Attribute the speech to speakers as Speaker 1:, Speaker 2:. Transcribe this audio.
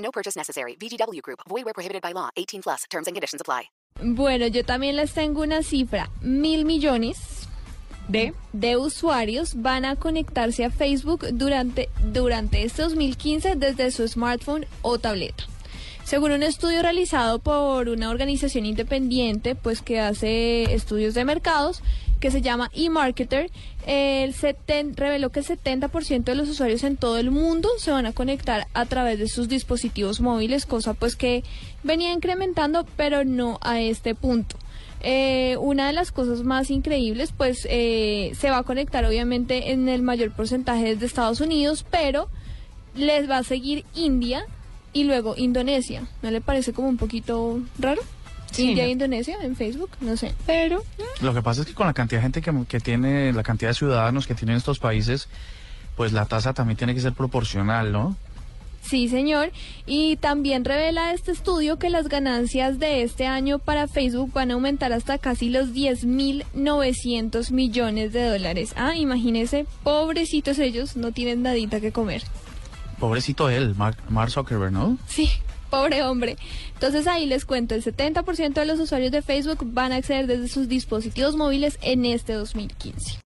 Speaker 1: No purchase necessary. VGW Group. Void where prohibited by law. 18 plus. Terms and conditions apply.
Speaker 2: Bueno, yo también les tengo una cifra. Mil millones
Speaker 3: de
Speaker 2: de usuarios van a conectarse a Facebook durante, durante este 2015 desde su smartphone o tableta. Según un estudio realizado por una organización independiente, pues que hace estudios de mercados, que se llama eMarketer, el seten- reveló que el 70% de los usuarios en todo el mundo se van a conectar a través de sus dispositivos móviles, cosa pues que venía incrementando, pero no a este punto. Eh, una de las cosas más increíbles, pues eh, se va a conectar obviamente en el mayor porcentaje desde Estados Unidos, pero les va a seguir India y luego Indonesia. ¿No le parece como un poquito raro?
Speaker 3: Sí,
Speaker 2: India
Speaker 3: no.
Speaker 2: e Indonesia en Facebook, no sé. Pero
Speaker 4: Lo que pasa es que con la cantidad de gente que, que tiene, la cantidad de ciudadanos que tienen estos países, pues la tasa también tiene que ser proporcional, ¿no?
Speaker 2: Sí, señor. Y también revela este estudio que las ganancias de este año para Facebook van a aumentar hasta casi los 10.900 millones de dólares. Ah, imagínese, pobrecitos ellos, no tienen nadita que comer.
Speaker 4: Pobrecito él, Mark, Mark Zuckerberg, ¿no?
Speaker 2: Sí, pobre hombre. Entonces ahí les cuento, el 70% de los usuarios de Facebook van a acceder desde sus dispositivos móviles en este 2015.